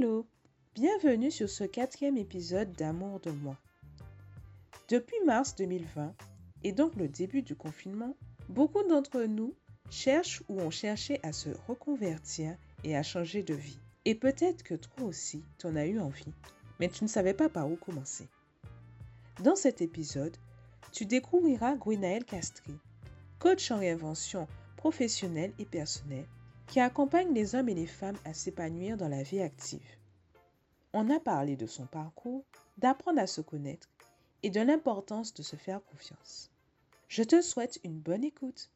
Hello, bienvenue sur ce quatrième épisode d'Amour de moi. Depuis mars 2020, et donc le début du confinement, beaucoup d'entre nous cherchent ou ont cherché à se reconvertir et à changer de vie. Et peut-être que toi aussi, tu en as eu envie, mais tu ne savais pas par où commencer. Dans cet épisode, tu découvriras Gwenaëlle Castri, coach en réinvention professionnelle et personnelle, qui accompagne les hommes et les femmes à s'épanouir dans la vie active. On a parlé de son parcours, d'apprendre à se connaître et de l'importance de se faire confiance. Je te souhaite une bonne écoute.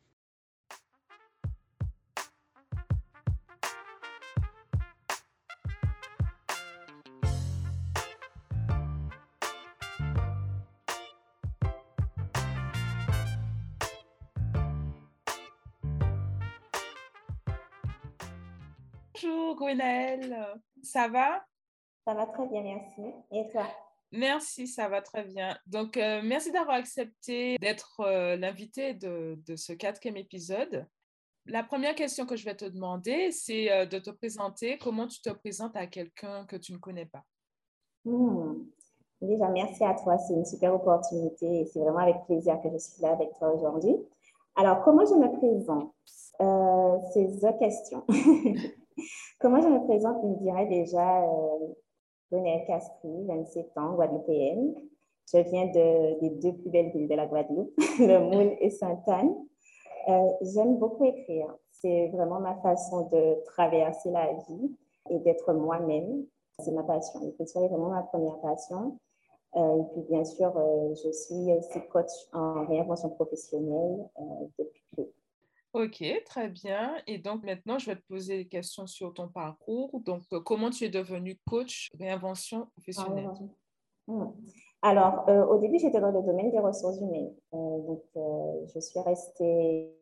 Bonjour Gwenaëlle, ça va? Ça va très bien, merci. Et toi? Merci, ça va très bien. Donc, euh, merci d'avoir accepté d'être euh, l'invité de, ce quatrième épisode. La première question que je vais te demander, c'est euh, de te présenter. Comment tu te présentes à quelqu'un que tu ne connais pas? Hmm. Déjà, merci à toi. C'est une super opportunité et c'est vraiment avec plaisir que je suis là avec toi aujourd'hui. Alors, comment je me présente? C'est deux questions. comment je me présente Je me dirais déjà Gonelle Castri, 27 ans, guadeloupéenne. Je viens de, des deux plus belles villes de la Guadeloupe, le Moule et Sainte-Anne. Euh, j'aime beaucoup écrire. C'est vraiment ma façon de traverser la vie et d'être moi-même. C'est ma passion. L'écriture est vraiment ma première passion. Euh, et puis, bien sûr, euh, je suis aussi coach en réinvention professionnelle peu. Ok, très bien. Et donc maintenant, je vais te poser des questions sur ton parcours. Donc, euh, comment tu es devenu coach réinvention professionnelle? hmm. Alors, euh, au début, j'étais dans le domaine des ressources humaines. Euh, donc, je suis restée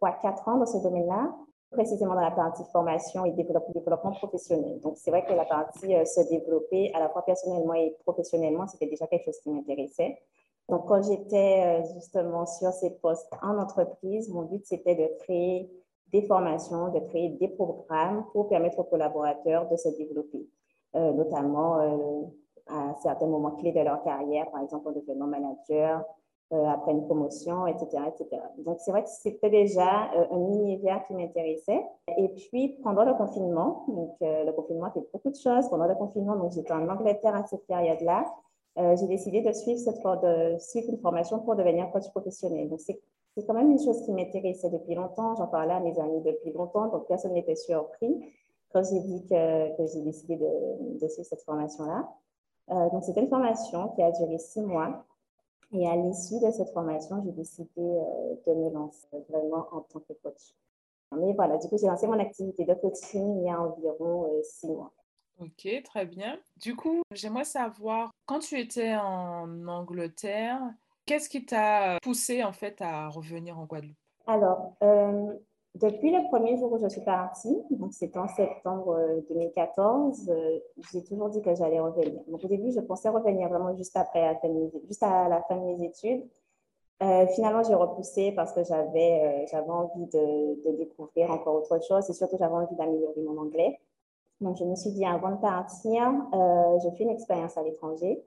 3-4 ans dans ce domaine-là, précisément dans la partie formation et développement, professionnel. Donc, c'est vrai que la partie se développer à la fois personnellement et professionnellement, c'était déjà quelque chose qui m'intéressait. Donc, quand j'étais euh, justement sur ces postes en entreprise, mon but, c'était de créer des formations, de créer des programmes pour permettre aux collaborateurs de se développer, euh, notamment euh, à certains moments clés de leur carrière, par exemple en devenant manager, après une promotion, etc. etc. Donc, c'est vrai que c'était déjà un univers qui m'intéressait. Et puis, pendant le confinement, donc le confinement a fait beaucoup de choses. Pendant le confinement, donc j'étais en Angleterre à cette période-là. Euh, j'ai décidé de suivre, cette, une formation pour devenir coach professionnel. Donc, c'est quand même une chose qui m'intéressait depuis longtemps. J'en parlais à mes amis depuis longtemps, donc personne n'était surpris quand j'ai dit que, j'ai décidé de, de, suivre cette formation-là. Euh, donc, c'était une formation qui a duré six mois. Et à l'issue de cette formation, j'ai décidé euh, de me lancer vraiment en tant que coach. Mais voilà, du coup, j'ai lancé mon activité de coaching il y a environ six mois. Ok, très bien. Du coup, j'aimerais savoir, quand tu étais en Angleterre, qu'est-ce qui t'a poussé en fait à revenir en Guadeloupe? Alors, euh, depuis le premier jour où je suis partie, donc c'était en septembre 2014, euh, j'ai toujours dit que j'allais revenir. Donc au début, je pensais revenir vraiment juste après, la fin de mes, études. Euh, finalement, j'ai repoussé parce que j'avais j'avais envie de, découvrir encore autre chose et surtout j'avais envie d'améliorer mon anglais. Donc, je me suis dit, avant de partir, euh, je fais une expérience à l'étranger.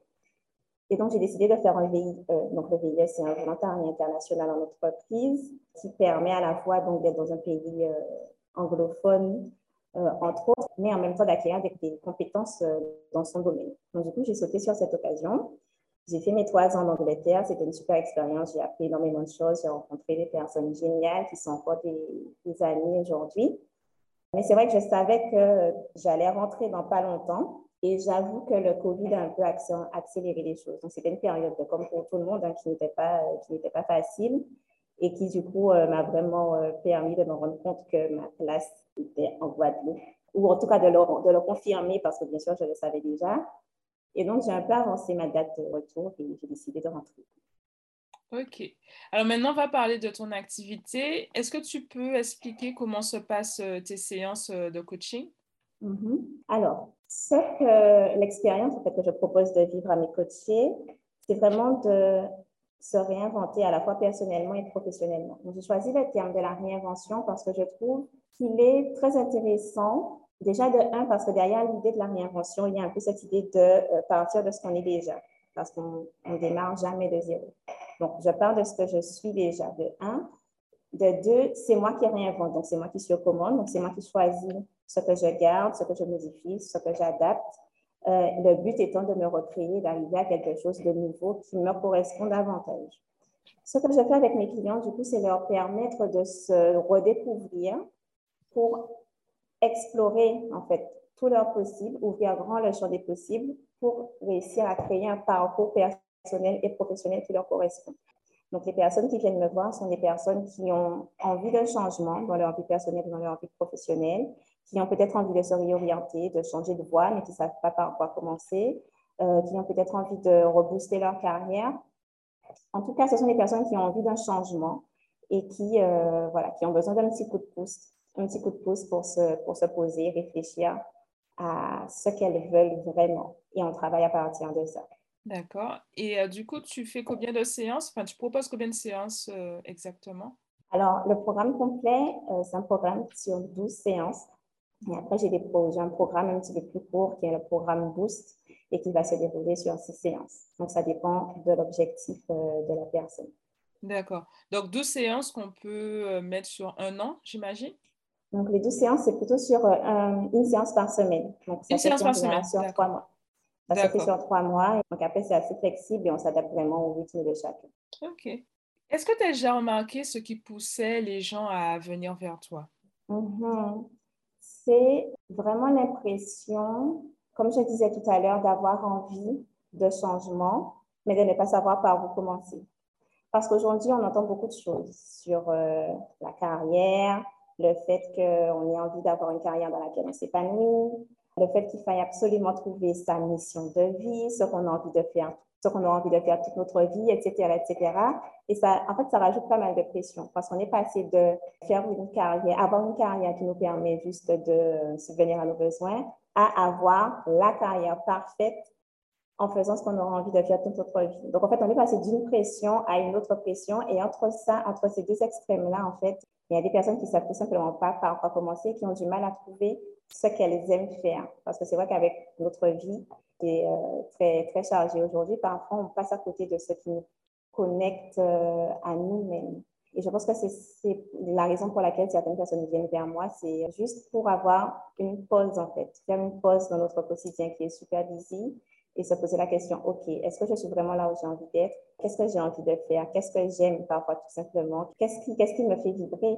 Et donc, j'ai décidé de faire un VIE. donc, le VIE, c'est un volontariat international en entreprise qui permet à la fois d'être dans un pays euh, anglophone, euh, entre autres, mais en même temps d'acquérir des, compétences dans son domaine. Donc, du coup, j'ai sauté sur cette occasion. J'ai fait mes trois ans en Angleterre. C'était une super expérience. J'ai appris énormément de choses. J'ai rencontré des personnes géniales qui sont encore des, des amis aujourd'hui. Mais c'est vrai que je savais que j'allais rentrer dans pas longtemps. Et j'avoue que le Covid a un peu accéléré les choses. Donc, c'était une période, comme pour tout le monde, hein, qui n'était pas, qui n'était pas facile et qui, du coup, euh, m'a vraiment euh, permis de me rendre compte que ma place était en Guadeloupe, ou en tout cas de le, de le confirmer parce que, bien sûr, je le savais déjà. Et donc, j'ai un peu avancé ma date de retour et j'ai décidé de rentrer. Ok. Alors maintenant, on va parler de ton activité. Est-ce que tu peux expliquer comment se passent euh, tes séances euh, de coaching? Mm-hmm. Alors, ce que l'expérience en fait, que je propose de vivre à mes coachés, c'est vraiment de se réinventer à la fois personnellement et professionnellement. Donc, j'ai choisi le terme de la réinvention parce que je trouve qu'il est très intéressant Déjà de un, parce que derrière l'idée de la réinvention, il y a un peu cette idée de euh, partir de ce qu'on est déjà, parce qu'on ne démarre jamais de zéro. Donc, je pars de ce que je suis déjà, de un. De deux, c'est moi qui réinvente, donc c'est moi qui suis aux commandes, donc c'est moi qui choisis ce que je garde, ce que je modifie, ce que j'adapte. Euh, le but étant de me recréer, d'arriver à quelque chose de nouveau qui me correspond davantage. Ce que je fais avec mes clients, du coup, c'est leur permettre de se redécouvrir pour explorer, en fait, tout leur possible, ouvrir grand le champ des possibles pour réussir à créer un parcours personnel et professionnel qui leur correspond. Donc, les personnes qui viennent me voir sont des personnes qui ont envie de changement dans leur vie personnelle et dans leur vie professionnelle, qui ont peut-être envie de se réorienter, de changer de voie, mais qui ne savent pas par quoi commencer, euh, qui ont peut-être envie de rebooster leur carrière. En tout cas, ce sont des personnes qui ont envie d'un changement et qui, euh, voilà, qui ont besoin d'un petit coup de pouce un petit coup de pouce pour se, pour se poser, réfléchir à ce qu'elles veulent vraiment. Et on travaille à partir de ça. D'accord. Et euh, du coup, tu fais combien de séances? Enfin, tu proposes combien de séances euh, exactement? Alors, le programme complet, euh, c'est un programme sur 12 séances. Et après, j'ai un programme un petit peu plus court qui est le programme Boost et qui va se dérouler sur 6 séances. Donc, ça dépend de l'objectif de la personne. D'accord. Donc, 12 séances qu'on peut mettre sur un an, j'imagine? Donc, les 12 séances, c'est plutôt sur une séance par semaine. Donc, ça une séance par semaine. Sur trois mois. Ça fait sur trois mois. Donc, après, c'est assez flexible et on s'adapte vraiment au rythme de chacun. OK. Est-ce que tu as déjà remarqué ce qui poussait les gens à venir vers toi? Mm-hmm. C'est vraiment l'impression, comme je disais tout à l'heure, d'avoir envie de changement, mais de ne pas savoir par où commencer. Parce qu'aujourd'hui, on entend beaucoup de choses sur euh, la carrière, le fait qu'on ait envie d'avoir une carrière dans laquelle on s'épanouit, le fait qu'il faille absolument trouver sa mission de vie, ce qu'on a envie de faire, ce qu'on a envie de faire toute notre vie, etc., etc. Et ça, en fait, ça rajoute pas mal de pression parce qu'on est passé de faire une carrière, avoir une carrière qui nous permet juste de subvenir à nos besoins, à avoir la carrière parfaite en faisant ce qu'on aura envie de faire toute notre vie. Donc, en fait, on est passé d'une pression à une autre pression. Et entre ça, entre ces deux extrêmes-là, en fait, il y a des personnes qui ne savent tout simplement pas par quoi commencer, qui ont du mal à trouver ce qu'elles aiment faire. Parce que c'est vrai qu'avec notre vie qui est euh, très, très chargée aujourd'hui, parfois on passe à côté de ce qui nous connecte euh, à nous-mêmes. Et je pense que c'est la raison pour laquelle certaines personnes viennent vers moi, c'est juste pour avoir une pause en fait, faire une pause dans notre quotidien qui est super busy et se poser la question, OK, est-ce que je suis vraiment là où j'ai envie d'être? Qu'est-ce que j'ai envie de faire? Qu'est-ce que j'aime parfois tout simplement? Qu'est-ce qui, qu'est-ce qui me fait vibrer?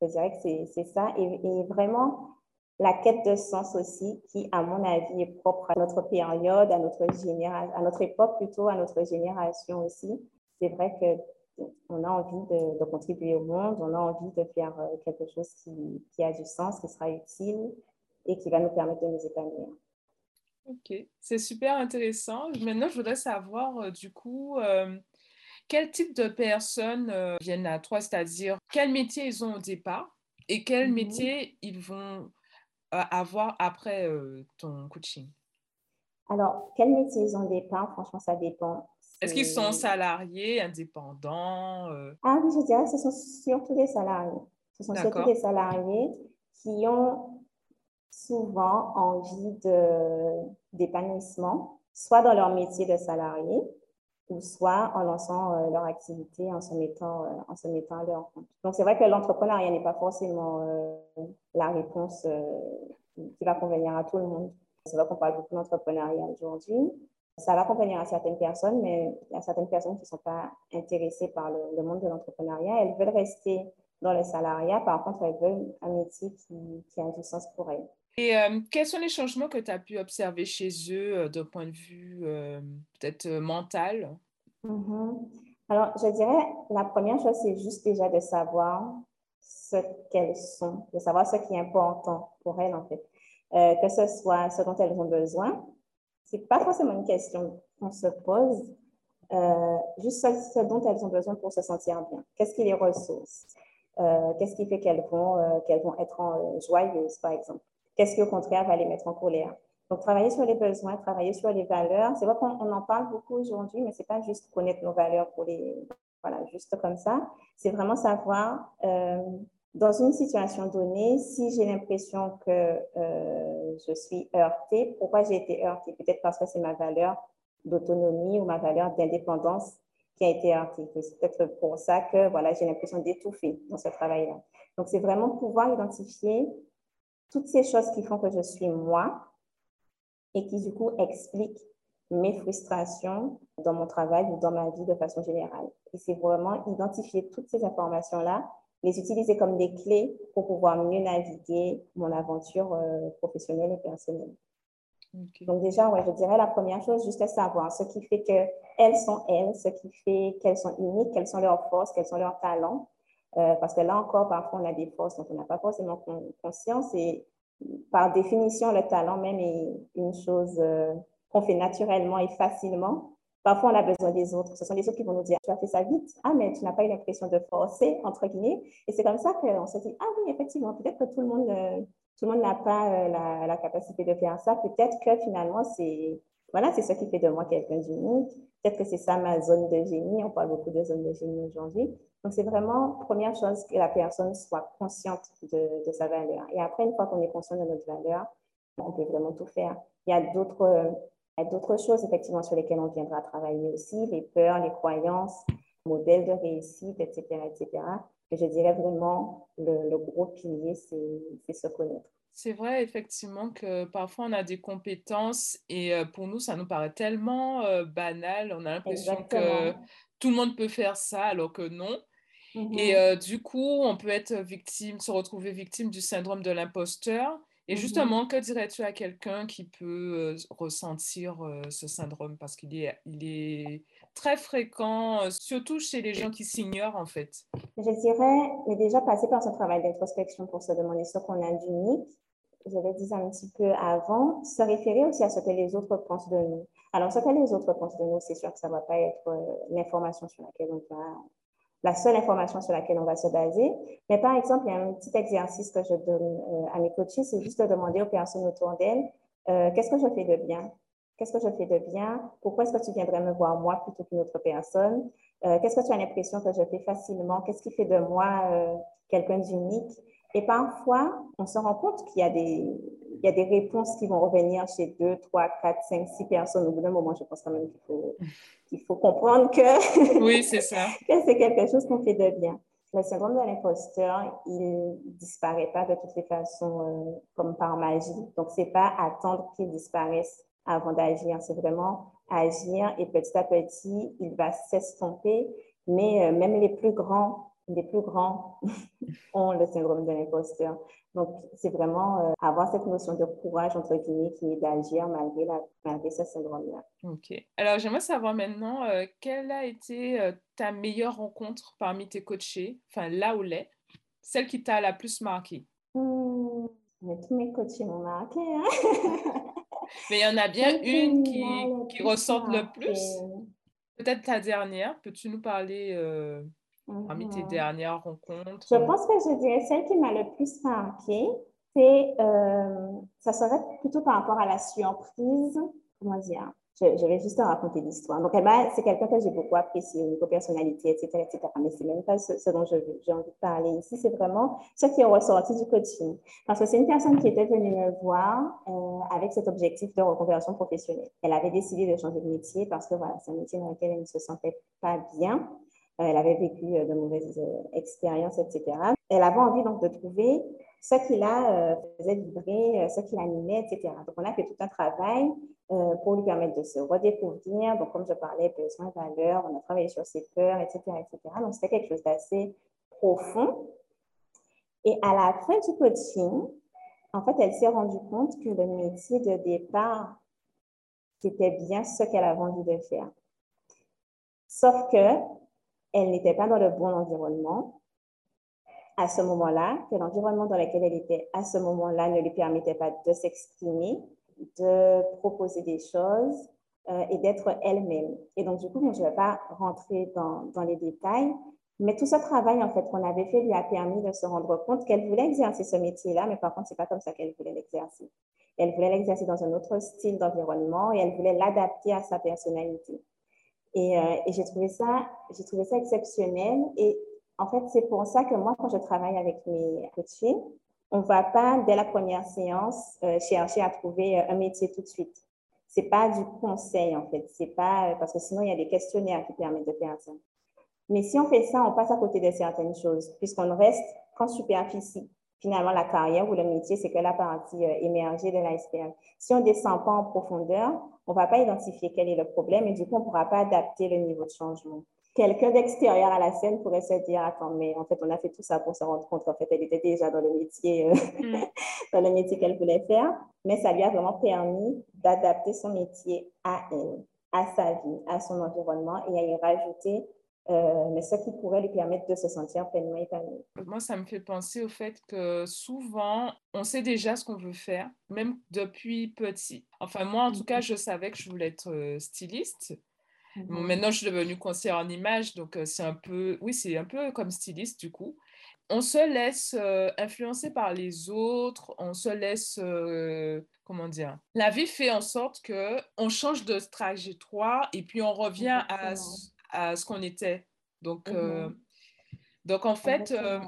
Je dirais que c'est, ça. Et, vraiment, la quête de sens aussi, qui, à mon avis, est propre à notre période, à notre génération, à notre époque plutôt, à notre génération aussi. C'est vrai que on a envie de, de, contribuer au monde, on a envie de faire euh, quelque chose qui, qui a du sens, qui sera utile et qui va nous permettre de nous épanouir. Ok, c'est super intéressant. Maintenant, je voudrais savoir, euh, du coup, euh, quel type de personnes euh, viennent à toi, c'est-à-dire quel métier ils ont au départ et quel mmh métier ils vont avoir après ton coaching? Alors, quel métier ils ont départ, franchement, ça dépend. Est-ce qu'ils sont salariés, indépendants Ah oui, je dirais que ce sont surtout des salariés. Ce sont surtout des salariés qui ont souvent envie d'épanouissement, soit dans leur métier de salarié, ou soit en lançant euh, leur activité, en se mettant, euh, en se mettant à leur compte. Donc, c'est vrai que l'entrepreneuriat n'est pas forcément euh, la réponse qui va convenir à tout le monde. C'est vrai qu'on parle beaucoup d'entrepreneuriat aujourd'hui. Ça va convenir à certaines personnes, mais il y a certaines personnes qui ne sont pas intéressées par le, le monde de l'entrepreneuriat. Elles veulent rester dans le salariat. Par contre, elles veulent un métier qui, qui a du sens pour elles. Et euh, quels sont les changements que tu as pu observer chez eux euh, d'un point de vue euh, peut-être mental? Mm-hmm. Alors, je dirais, la première chose, c'est juste déjà de savoir ce qu'elles sont, de savoir ce qui est important pour elles, en fait. que ce soit ce dont elles ont besoin. Ce n'est pas forcément une question qu'on se pose, juste ce, dont elles ont besoin pour se sentir bien. Qu'est-ce qui les ressources? Qu'est-ce qui fait qu'elles vont être joyeuses, par exemple? Qu'est-ce qui, au contraire, va les mettre en colère? Donc, travailler sur les besoins, travailler sur les valeurs. C'est vrai qu'on en parle beaucoup aujourd'hui, mais ce n'est pas juste connaître nos valeurs pour les, voilà, juste comme ça. C'est vraiment savoir euh, dans une situation donnée, si j'ai l'impression que euh, je suis heurtée, pourquoi j'ai été heurtée? Peut-être parce que c'est ma valeur d'autonomie ou ma valeur d'indépendance qui a été heurtée. C'est peut-être pour ça que voilà, j'ai l'impression d'étouffer dans ce travail-là. Donc, c'est vraiment pouvoir identifier toutes ces choses qui font que je suis moi et qui, du coup, expliquent mes frustrations dans mon travail ou dans ma vie de façon générale. Et c'est vraiment identifier toutes ces informations-là, les utiliser comme des clés pour pouvoir mieux naviguer mon aventure euh, professionnelle et personnelle. Donc déjà, ouais, je dirais la première chose, juste savoir ce qui fait qu'elles sont elles, ce qui fait qu'elles sont uniques, quelles sont leurs forces, quels sont leurs talents. Euh, parce que là encore, parfois, on a des forces dont on n'a pas forcément conscience. Et par définition, le talent même est une chose euh, qu'on fait naturellement et facilement. Parfois, on a besoin des autres. Ce sont les autres qui vont nous dire, tu as fait ça vite. Ah, mais tu n'as pas eu l'impression de forcer, entre guillemets. Et c'est comme ça qu'on se dit, ah oui, effectivement, peut-être que tout le monde, euh, tout le monde n'a pas la, capacité de faire ça. Peut-être que finalement, c'est voilà, c'est ce qui fait de moi quelqu'un d'unique. Peut-être que c'est ça ma zone de génie. On parle beaucoup de zone de génie aujourd'hui. Donc, c'est vraiment, première chose, que la personne soit consciente de, de sa valeur. Et après, une fois qu'on est conscient de notre valeur, on peut vraiment tout faire. Il y a d'autres choses, effectivement, sur lesquelles on viendra travailler aussi, les peurs, les croyances, modèles de réussite, etc., etc. Mais je dirais vraiment, le, le gros pilier, c'est se connaître. C'est vrai, effectivement, que parfois on a des compétences et euh, pour nous, ça nous paraît tellement euh, banal. On a l'impression que tout le monde peut faire ça alors que non. Et euh, du coup, on peut être victime, se retrouver victime du syndrome de l'imposteur. Et mmh justement, que dirais-tu à quelqu'un qui peut ressentir ce syndrome? Parce qu'il est, il est très fréquent, surtout chez les gens qui s'ignorent en fait. Je dirais, mais déjà passer par ce travail d'introspection pour se demander ce qu'on a d'unique, je l'ai dit un petit peu avant, se référer aussi à ce que les autres pensent de nous. Alors, ce que les autres pensent de nous, c'est sûr que ça ne va pas être l'information sur laquelle on va la seule information sur laquelle on va se baser. Mais par exemple, il y a un petit exercice que je donne euh, à mes coachs, c'est juste de demander aux personnes autour d'elles, euh, qu'est-ce que je fais de bien? Qu'est-ce que je fais de bien? Pourquoi est-ce que tu viendrais me voir moi plutôt qu'une autre personne? Euh, qu'est-ce que tu as l'impression que je fais facilement? Qu'est-ce qui fait de moi quelqu'un d'unique? Et parfois, on se rend compte qu'il y a des, il y a des réponses qui vont revenir chez deux, trois, quatre, cinq, six personnes. Au bout d'un moment, je pense quand même qu'il faut, qu'il faut comprendre que, oui, c'est ça. que c'est quelque chose qu'on fait de bien. Le syndrome de l'imposteur, il ne disparaît pas de toutes les façons euh, comme par magie. Donc, ce n'est pas attendre qu'il disparaisse avant d'agir. C'est vraiment agir et petit à petit, il va s'estomper. Mais euh, même les plus grands les plus grands ont le syndrome de l'imposteur. Donc, c'est vraiment euh, avoir cette notion de courage, entre guillemets, qui est d'agir malgré, malgré ce syndrome-là. OK. Alors, j'aimerais savoir maintenant, euh, quelle a été euh, ta meilleure rencontre parmi tes coachés, enfin, là où l'est, celle qui t'a la plus marquée? Mmh, mais tous mes coachés m'ont marqué. Hein? mais il y en a bien une qui, qui ressort le plus? Peut-être ta dernière. Peux-tu nous parler parmi tes mhm. dernières rencontres? Je pense que je dirais celle qui m'a le plus marqué, c'est, euh, ça serait plutôt par rapport à la surprise, comment dire, je, vais juste te raconter l'histoire. Donc, c'est quelqu'un que j'ai beaucoup apprécié au niveau personnalité, etc., etc. Mais c'est même pas ce, dont j'ai envie de parler ici. C'est vraiment ce qui est ressorti du coaching. Parce que c'est une personne qui était venue me voir euh, avec cet objectif de reconversion professionnelle. Elle avait décidé de changer de métier parce que voilà, c'est un métier dans lequel elle ne se sentait pas bien. Euh, elle avait vécu euh, de mauvaises euh, expériences, etc. Elle avait envie donc de trouver ce qui la faisait vibrer, ce qui l'animait, etc. Donc, on a fait tout un travail pour lui permettre de se redécouvrir. Donc, comme je parlais, besoin, valeur, on a travaillé sur ses peurs, etc., etc. Donc, c'était quelque chose d'assez profond. Et à la fin du coaching, en fait, elle s'est rendue compte que le métier de départ, c'était bien ce qu'elle avait envie de faire. Sauf que elle n'était pas dans le bon environnement à ce moment-là, que l'environnement dans lequel elle était à ce moment-là ne lui permettait pas de s'exprimer, de proposer des choses euh, et d'être elle-même. Et donc, du coup, je ne vais pas rentrer dans, dans, les détails, mais tout ce travail, en fait, qu'on avait fait lui a permis de se rendre compte qu'elle voulait exercer ce métier-là, mais par contre, ce n'est pas comme ça qu'elle voulait l'exercer. Elle voulait l'exercer dans un autre style d'environnement et elle voulait l'adapter à sa personnalité. Et, euh, et j'ai trouvé ça, j'ai trouvé ça exceptionnel. Et En fait, c'est pour ça que moi, quand je travaille avec mes coachés, on ne va pas, dès la première séance, euh, chercher à trouver un métier tout de suite. Ce n'est pas du conseil, en fait. C'est pas, parce que sinon, il y a des questionnaires qui permettent de faire ça. Mais si on fait ça, on passe à côté de certaines choses, puisqu'on reste qu'en superficie. Finalement, la carrière ou le métier, c'est que la partie euh, émergée de l'iceberg. Si on ne descend pas en profondeur, on ne va pas identifier quel est le problème et du coup, on ne pourra pas adapter le niveau de changement. Quelqu'un d'extérieur à la scène pourrait se dire, attends, mais en fait, on a fait tout ça pour se rendre compte qu'en fait, elle était déjà dans le métier, euh, mm. dans le métier qu'elle voulait faire, mais ça lui a vraiment permis d'adapter son métier à elle, à sa vie, à son environnement et à y rajouter euh, mais ce qui pourrait lui permettre de se sentir pleinement épanoui. Moi, ça me fait penser au fait que souvent, on sait déjà ce qu'on veut faire, même depuis petit. Enfin, moi, en tout cas, je savais que je voulais être euh, styliste. Mhm. maintenant, je suis devenue conseillère en image, donc euh, c'est un peu, oui, c'est un peu comme styliste du coup. On se laisse influencer par les autres, on se laisse, comment dire, la vie fait en sorte que on change de trajectoire et puis on revient à à ce qu'on était. Donc, euh, mhm. donc en fait, euh,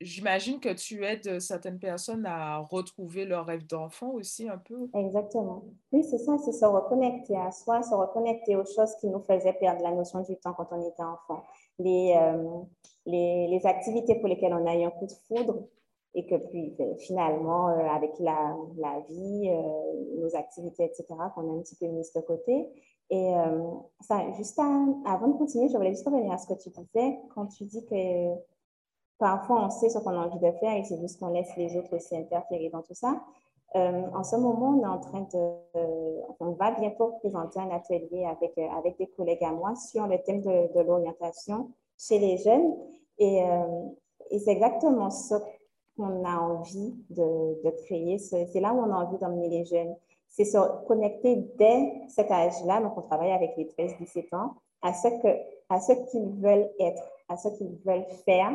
j'imagine que tu aides certaines personnes à retrouver leur rêve d'enfant aussi un peu. Exactement. Oui, c'est ça, c'est se reconnecter à soi, se reconnecter aux choses qui nous faisaient perdre la notion du temps quand on était enfant. Les, euh, les, les, activités pour lesquelles on a eu un coup de foudre et que puis ben, finalement, avec la, la vie, nos activités, etc., qu'on a un petit peu mis de côté, et euh, ça, juste avant de continuer, je voulais juste revenir à ce que tu disais quand tu dis que parfois on sait ce qu'on a envie de faire et c'est juste qu'on laisse les autres aussi interférer dans tout ça. Euh, en ce moment, on est en train de, on va bientôt présenter un atelier avec, euh, avec des collègues à moi sur le thème de, l'orientation chez les jeunes. Et, et c'est exactement ça qu'on a envie de, de créer. C'est là où on a envie d'emmener les jeunes c'est se connecter dès cet âge-là, donc on travaille avec les 13-17 ans, à ce que à ce qu'ils veulent être, à ce qu'ils veulent faire,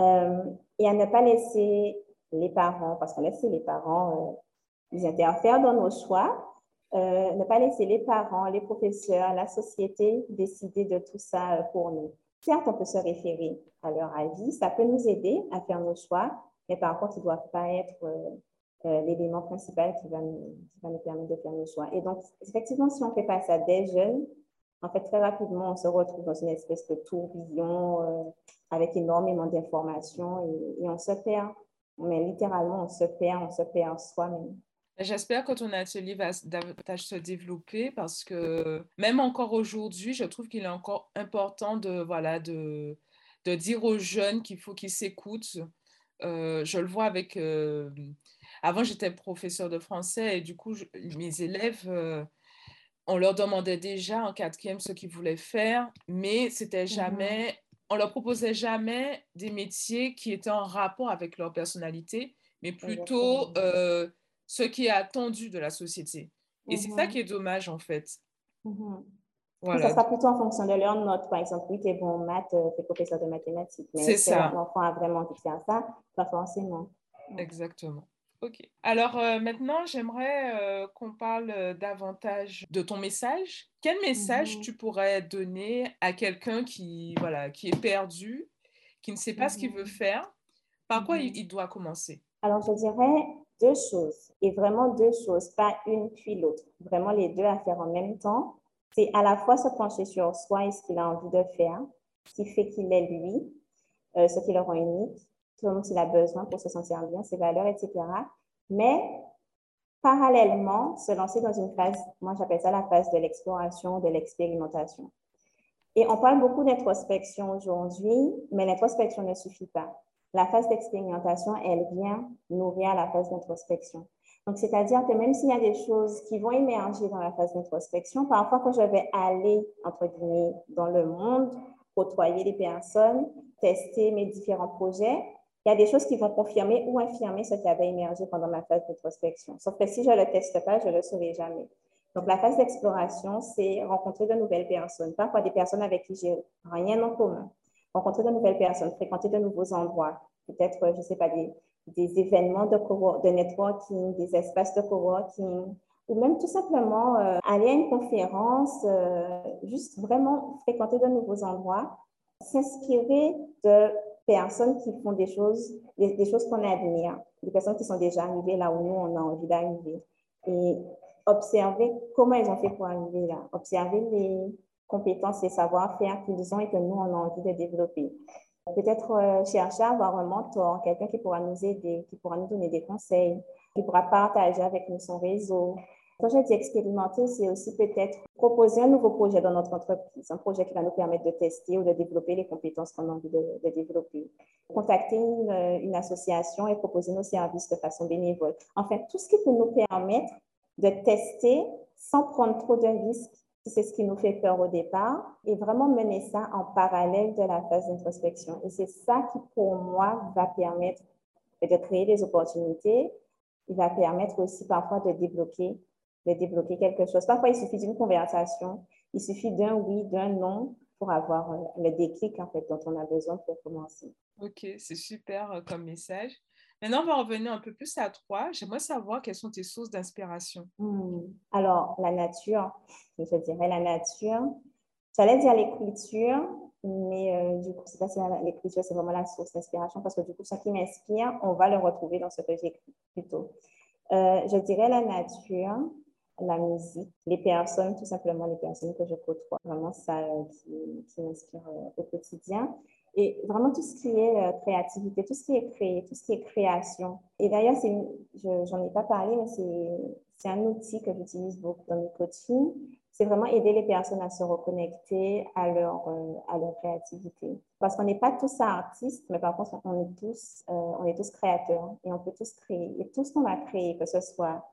euh, et à ne pas laisser les parents, parce qu'on laisse les parents, euh, ils interfèrent dans nos choix, euh, ne pas laisser les parents, les professeurs, la société décider de tout ça pour nous. Certes, on peut se référer à leur avis, ça peut nous aider à faire nos choix, mais par contre, ils ne doivent pas être euh, l'élément principal qui va, nous, qui va nous permettre de faire nos choix. Et donc, effectivement, si on fait pas ça dès jeunes, en fait, très rapidement, on se retrouve dans une espèce de tourbillon euh, avec énormément d'informations et, on se perd. Mais littéralement, on se perd, on se perd soi-même. J'espère que ton atelier va davantage se développer parce que même encore aujourd'hui, je trouve qu'il est encore important de, voilà, de, de dire aux jeunes qu'il faut qu'ils s'écoutent. Euh, je le vois avec euh, avant, j'étais professeur de français et du coup, mes élèves, euh, on leur demandait déjà en quatrième ce qu'ils voulaient faire, mais c'était mmh jamais, on leur proposait jamais des métiers qui étaient en rapport avec leur personnalité, mais plutôt euh, ce qui est attendu de la société. Et c'est ça mmh qui est dommage en fait. Mmh voilà. Ça sera plutôt en fonction de leur note. Par exemple, oui, tu es bon en maths, euh, tu es professeur de mathématiques. Mais c'est ça. L'enfant a vraiment de faire ça, pas forcément. Exactement. Ok. Alors euh, maintenant, j'aimerais euh, qu'on parle euh, davantage de ton message. Quel message mmh tu pourrais donner à quelqu'un qui, voilà, qui est perdu, qui ne sait pas ce qu'il veut mmh faire? Par quoi il, mmh doit commencer? Alors, je dirais deux choses, et vraiment deux choses, pas une puis l'autre. Vraiment les deux à faire en même temps. C'est à la fois se pencher sur soi et ce qu'il a envie de faire, ce qui fait qu'il est lui, ce qui le rend unique, ce dont il a besoin pour se sentir bien, ses valeurs, etc. Mais parallèlement, se lancer dans une phase, moi j'appelle ça la phase de l'exploration, de l'expérimentation. Et on parle beaucoup d'introspection aujourd'hui, mais l'introspection ne suffit pas. La phase d'expérimentation, elle vient nourrir la phase d'introspection. Donc, c'est-à-dire que même s'il y a des choses qui vont émerger dans la phase d'introspection, parfois quand je vais aller, entre guillemets, dans le monde, côtoyer les personnes, tester mes différents projets, il y a des choses qui vont confirmer ou infirmer ce qui avait émergé pendant ma phase d'introspection. Sauf que si je ne le teste pas, je ne le saurai jamais. Donc, la phase d'exploration, c'est rencontrer de nouvelles personnes, parfois des personnes avec qui j'ai rien en commun. Rencontrer de nouvelles personnes, fréquenter de nouveaux endroits, peut-être, je ne sais pas, des, événements de, de networking, des espaces de coworking, ou même tout simplement euh, aller à une conférence, euh, juste vraiment fréquenter de nouveaux endroits s'inspirer de personnes qui font des choses, des, choses qu'on admire, des personnes qui sont déjà arrivées là où nous, on a envie d'arriver. Et observer comment ils ont fait pour arriver là, observer les compétences et savoir-faire qu'ils ont et que nous, on a envie de développer. Peut-être euh, chercher à avoir un mentor, quelqu'un qui pourra nous aider, qui pourra nous donner des conseils, qui pourra partager avec nous son réseau, quand j'ai dit expérimenter, c'est aussi peut-être proposer un nouveau projet dans notre entreprise, un projet qui va nous permettre de tester ou de développer les compétences qu'on a envie de, développer. Contacter une, association et proposer nos services de façon bénévole. Enfin, tout ce qui peut nous permettre de tester sans prendre trop de risques, si c'est ce qui nous fait peur au départ, et vraiment mener ça en parallèle de la phase d'introspection. Et c'est ça qui, pour moi, va permettre de créer des opportunités. Il va permettre aussi parfois de débloquer de débloquer quelque chose. Parfois, il suffit d'une conversation, il suffit d'un oui, d'un non pour avoir euh, le déclic en fait dont on a besoin pour commencer. Ok, c'est super euh, comme message. Maintenant, on va revenir un peu plus à toi. J'aimerais savoir quelles sont tes sources d'inspiration. Hmm. Alors, la nature, je dirais la nature. J'allais dire l'écriture, mais euh, du coup, c'est pas si l'écriture, c'est vraiment la source d'inspiration parce que du coup, ce qui m'inspire, on va le retrouver dans ce que j'écris plutôt. je dirais la nature, la musique, les personnes, tout simplement les personnes que je côtoie. Vraiment ça euh, qui, qui m'inspire euh, au quotidien. Et vraiment tout ce qui est euh, créativité, tout ce qui est créé, tout ce qui est création. Et d'ailleurs, je n'en ai pas parlé, mais c'est un outil que j'utilise beaucoup dans mes coachings. C'est vraiment aider les personnes à se reconnecter à leur, à leur créativité. Parce qu'on n'est pas tous artistes, mais par contre, on est tous, on est tous créateurs et on peut tous créer. Et tout ce qu'on va créer, que ce soit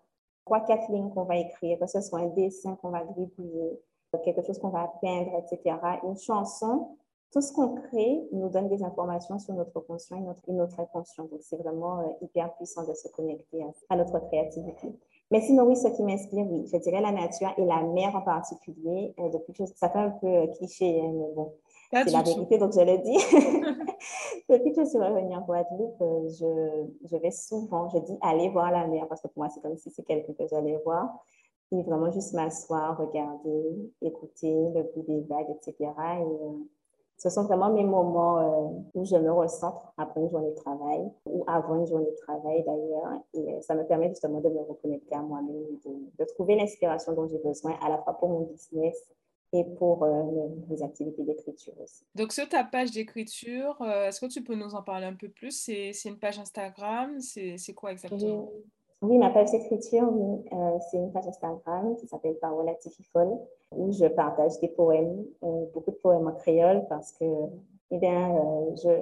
trois, quatre lignes qu'on va écrire, que ce soit un dessin qu'on va gribouiller, quelque chose qu'on va peindre, etc. Une chanson, tout ce qu'on crée nous donne des informations sur notre conscient et notre, notre inconscient. Donc, c'est vraiment euh, hyper puissant de se connecter à, notre créativité. Mais sinon, oui, ce qui m'inspire, oui, je dirais la nature et la mer en particulier. Euh, depuis ça fait un peu euh, cliché, hein, mais bon, c'est la vérité, donc je le dis. Depuis que je suis revenue en Guadeloupe, euh, je, je, vais souvent, je dis aller voir la mer parce que pour moi, c'est comme si c'est quelqu'un que j'allais voir. Et vraiment juste m'asseoir, regarder, écouter le bruit des vagues, etc. Et, euh, ce sont vraiment mes moments euh, où je me recentre après une journée de travail ou avant une journée de travail d'ailleurs. Et ça me permet justement de me reconnecter à moi-même, de, de trouver l'inspiration dont j'ai besoin à la fois pour mon business et pour euh, les activités d'écriture aussi. Donc, sur ta page d'écriture, euh, est-ce que tu peux nous en parler un peu plus? C'est une page Instagram? C'est quoi exactement? Oui. ma page d'écriture, oui, euh, c'est une page Instagram qui s'appelle Parola Tififol, où je partage des poèmes, beaucoup de poèmes en créole parce que eh bien,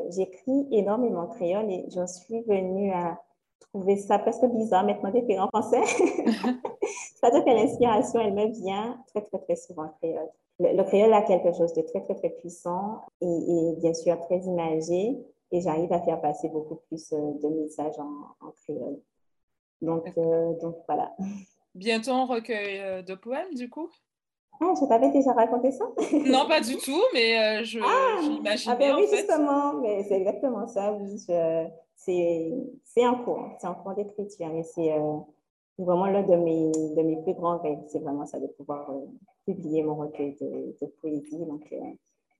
j'écris énormément en créole et j'en suis venue à trouver ça presque bizarre maintenant d'écrire en français. C'est-à-dire que l'inspiration, elle me vient très, très, très souvent en créole. Le, créole a quelque chose de très, très, très puissant et, bien sûr très imagé. Et j'arrive à faire passer beaucoup plus euh, de messages en, créole. Donc, euh, donc, voilà. Bientôt un recueil euh, de poèmes, du coup? Ah, je t'avais déjà raconté ça? Non, pas du tout, mais je ah, j'imaginais ah ben oui, justement, mais c'est exactement ça, oui. C'est en cours, c'est en cours d'écriture, mais c'est vraiment l'un de mes, de mes plus grands rêves, c'est vraiment ça, de pouvoir publier mon recueil de, de poésie. Donc, euh,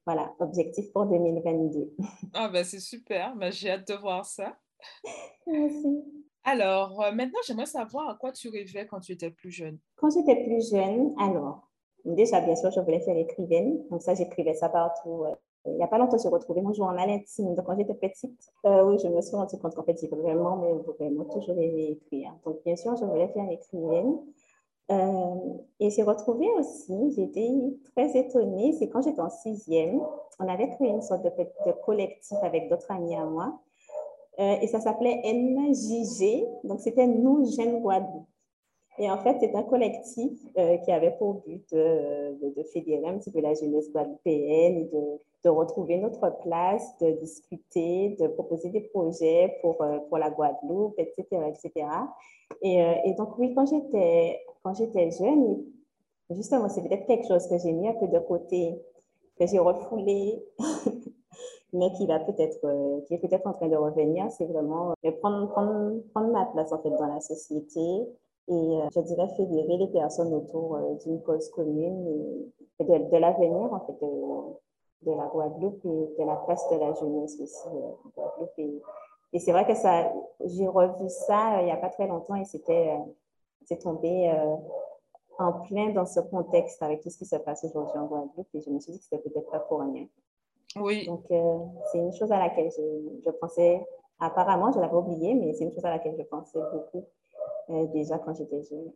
voilà, objectif pour 2022. Ah, ben c'est super. Ben, J'ai hâte de voir ça. Merci. Alors, euh, maintenant, j'aimerais savoir à quoi tu rêvais quand tu étais plus jeune. Quand j'étais plus jeune, alors, déjà, bien sûr, je voulais faire écrivaine. Donc, ça, j'écrivais ça partout. Euh, il n'y a pas longtemps, j'ai retrouvé mon journal intime. Donc, quand j'étais petite, oui, je me suis rendu compte qu'en fait, j'ai vraiment, mais vraiment toujours aimé écrire. Donc, bien sûr, je voulais faire écrivaine. Euh, et j'ai retrouvé aussi, j'étais très étonnée, c'est quand j'étais en sixième, on avait créé une sorte de, collectif avec d'autres amis à moi, euh, et ça s'appelait NJG, donc c'était Nous Jeunes Guadeloupe. Et en fait, c'est un collectif euh, qui avait pour but de, de, fédérer un petit peu la jeunesse guadeloupéenne, de, de retrouver notre place, de discuter, de proposer des projets pour, pour la Guadeloupe, etc. etc. Et, et donc, oui, quand j'étais quand j'étais jeune, justement, c'est peut-être quelque chose que j'ai mis un peu de côté, que j'ai refoulé, mais qui, va peut-être, euh, qui est peut-être en train de revenir, c'est vraiment euh, prendre, prendre, prendre, ma place en fait dans la société et euh, je dirais fédérer les personnes autour d'une cause commune et, de, de l'avenir en fait de la Guadeloupe et de la place de la jeunesse aussi en Guadeloupe. Et, c'est vrai que ça, j'ai revu ça il n'y a pas très longtemps et c'était, c'est tombé en plein dans ce contexte avec tout ce qui se passe aujourd'hui en Guadeloupe et je me suis dit que c'était peut-être pas pour rien. Oui. Donc, c'est une chose à laquelle je, je pensais Apparemment, je l'avais oublié, mais c'est une chose à laquelle je pensais beaucoup euh, déjà quand j'étais jeune.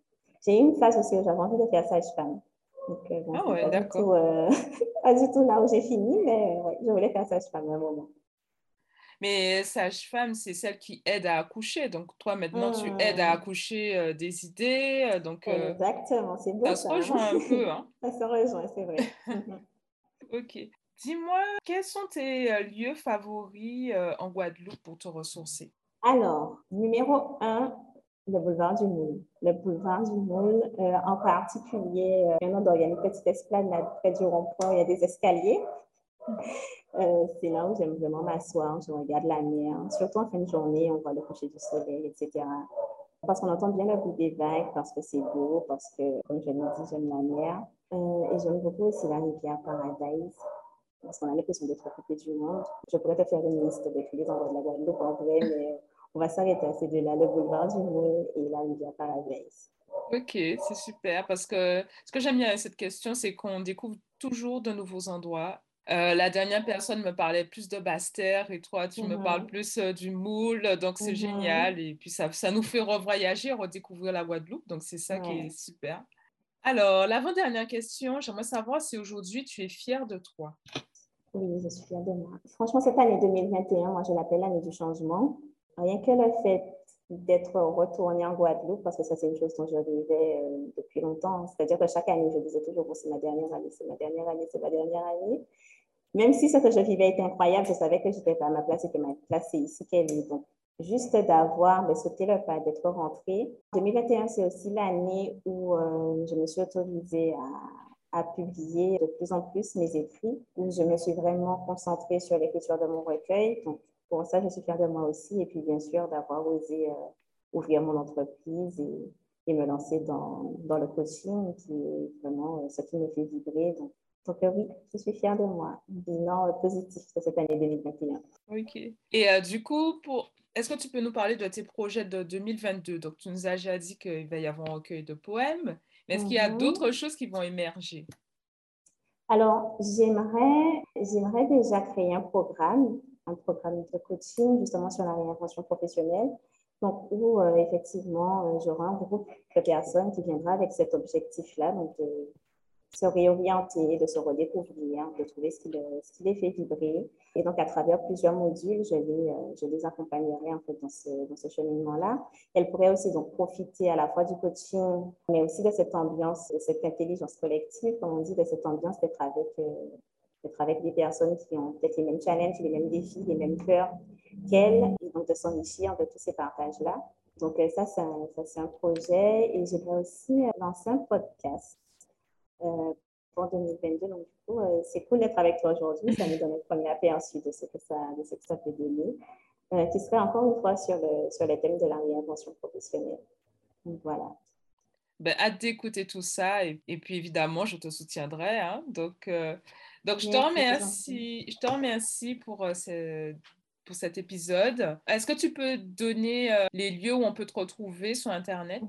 J'ai eu une phase aussi où j'avais envie de faire sage-femme. Euh, ah ouais, d'accord. Euh, pas du tout là où j'ai fini, mais ouais, je voulais faire sage-femme à un moment. Mais sage-femme, c'est celle qui aide à accoucher. Donc, toi, maintenant, tu aides à accoucher des idées. Donc, Exactement, c'est beau. Ça, se rejoint un peu. Hein. ça se rejoint, c'est vrai. ok. Dis-moi, quels sont tes euh, lieux favoris euh, en Guadeloupe pour te ressourcer? Alors, numéro un, le boulevard du Moule. Le boulevard du Moule, euh, en particulier, il y a une petite esplanade près du rond-point, il y a des escaliers. C'est là où j'aime vraiment m'asseoir, je regarde la mer, surtout en fin de journée, on voit le coucher du soleil, etc. Parce qu'on entend bien le bruit des vagues, parce que c'est beau, parce que, comme je l'ai dit, j'aime la mer. et j'aime beaucoup aussi la rivière Paradise parce qu'on a l'impression d'être occupé du monde. Je pourrais te faire une liste de tous les endroits de la Guadeloupe en vrai, mais on va s'arrêter à ces deux-là, le boulevard du Monde et la rivière Paradise. Ok, c'est super parce que ce que j'aime bien avec cette question, c'est qu'on découvre toujours de nouveaux endroits. Euh, la dernière personne me parlait plus de Basse-Terre et toi, tu me parles mm-hmm. plus euh, du moule, donc c'est mm-hmm. génial. Et puis ça, ça nous fait revoyager, redécouvrir la Guadeloupe, donc c'est ça qui est super. Alors, l'avant-dernière question, j'aimerais savoir si aujourd'hui tu es fière de toi. Oui, je suis fière de moi. Franchement, cette année 2021, moi, je l'appelle l'année du changement. Rien que le fait d'être retournée en Guadeloupe, parce que ça, c'est une chose dont je euh, depuis longtemps. C'est-à-dire que chaque année, je disais toujours, c'est ma dernière année, c'est ma dernière année, c'est ma dernière année. Même si ce que je vivais était incroyable, je savais que je n'étais pas à ma place et que ma place, c'est ici qu'elle est. Donc, juste d'avoir ben, sauté le pas, d'être rentrée. 2021, c'est aussi l'année où euh, je me suis autorisée à, publier de plus en plus mes écrits, où je me suis vraiment concentrée sur l'écriture de mon recueil. Donc, pour ça, je suis fière de moi aussi. Et puis, bien sûr, d'avoir osé euh, ouvrir mon entreprise et, me lancer dans, dans, le coaching, qui est vraiment euh, ce qui me fait vibrer. Donc oui, je suis fière de moi. Bilan positif de cette année 2021. Ok. Et du coup, pour est-ce que tu peux nous parler de tes projets de 2022 Donc, tu nous as déjà dit qu'il va y avoir un recueil de poèmes, mais est-ce qu'il y a mhm. d'autres choses qui vont émerger? Alors, j'aimerais, j'aimerais déjà créer un programme, un programme de coaching justement sur la réinvention professionnelle. Donc, où euh, effectivement, euh, j'aurai un groupe de personnes qui viendra avec cet objectif-là, donc de se réorienter, de se redécouvrir, de trouver ce qui, les fait vibrer. Et donc, à travers plusieurs modules, je les, euh, accompagnerai en fait dans ce, cheminement-là. Elles pourraient aussi donc profiter à la fois du coaching, mais aussi de cette ambiance, de cette intelligence collective, comme on dit, de cette ambiance d'être avec, euh, avec des personnes qui ont peut-être les mêmes challenges, les mêmes défis, les mêmes peurs qu'elles, et donc de s'enrichir de tous ces partages-là. Donc, euh, ça, c'est un projet. Et j'aimerais aussi lancer un podcast pour 2022. Donc, du coup, euh, c'est cool d'être avec toi aujourd'hui. Ça nous donne un premier aperçu de ce que ça, de ce que ça peut donner, euh, qui serait encore une fois sur, le, sur les thèmes de la réinvention professionnelle. Donc, voilà. Ben, hâte d'écouter tout ça et, et, puis évidemment je te soutiendrai hein. donc donc je te remercie je te remercie pour ce, pour cet épisode. Est-ce que tu peux donner euh, les lieux où on peut te retrouver sur Internet?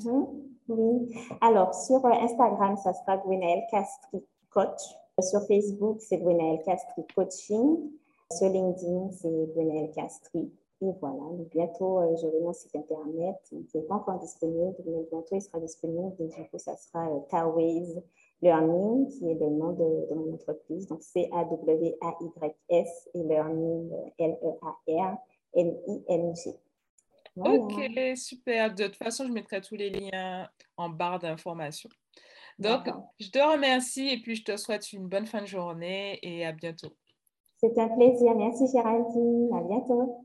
Oui. Alors, sur euh, Instagram, ça sera Gwenaël Castri Coach. Sur Facebook, c'est Gwenaël Castri Coaching. Sur LinkedIn, c'est Gwenaël Castri. Et voilà, bientôt, euh, j'aurai mon site Internet qui n'est pas encore disponible, mais bientôt, il sera disponible. Et du coup, ça sera euh, Learning, qui est le nom de, de mon entreprise. Donc, C-A-W-A-Y-S et Learning, euh, L-E-A-R-N-I-N-G. Ok, super. De toute façon, je mettrai tous les liens en barre d'informations. Donc, je te remercie et puis je te souhaite une bonne fin de journée et à bientôt. C'est un plaisir. Merci Géraldine. À bientôt.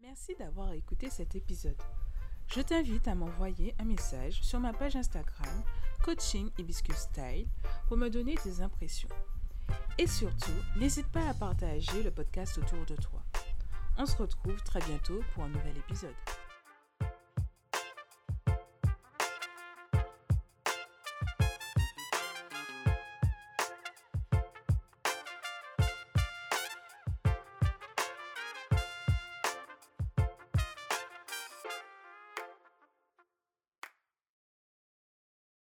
Merci d'avoir écouté cet épisode. Je t'invite à m'envoyer un message sur ma page Instagram Coaching Hibiscus Style pour me donner tes impressions. Et surtout, n'hésite pas à partager le podcast autour de toi. On se retrouve très bientôt pour un nouvel épisode.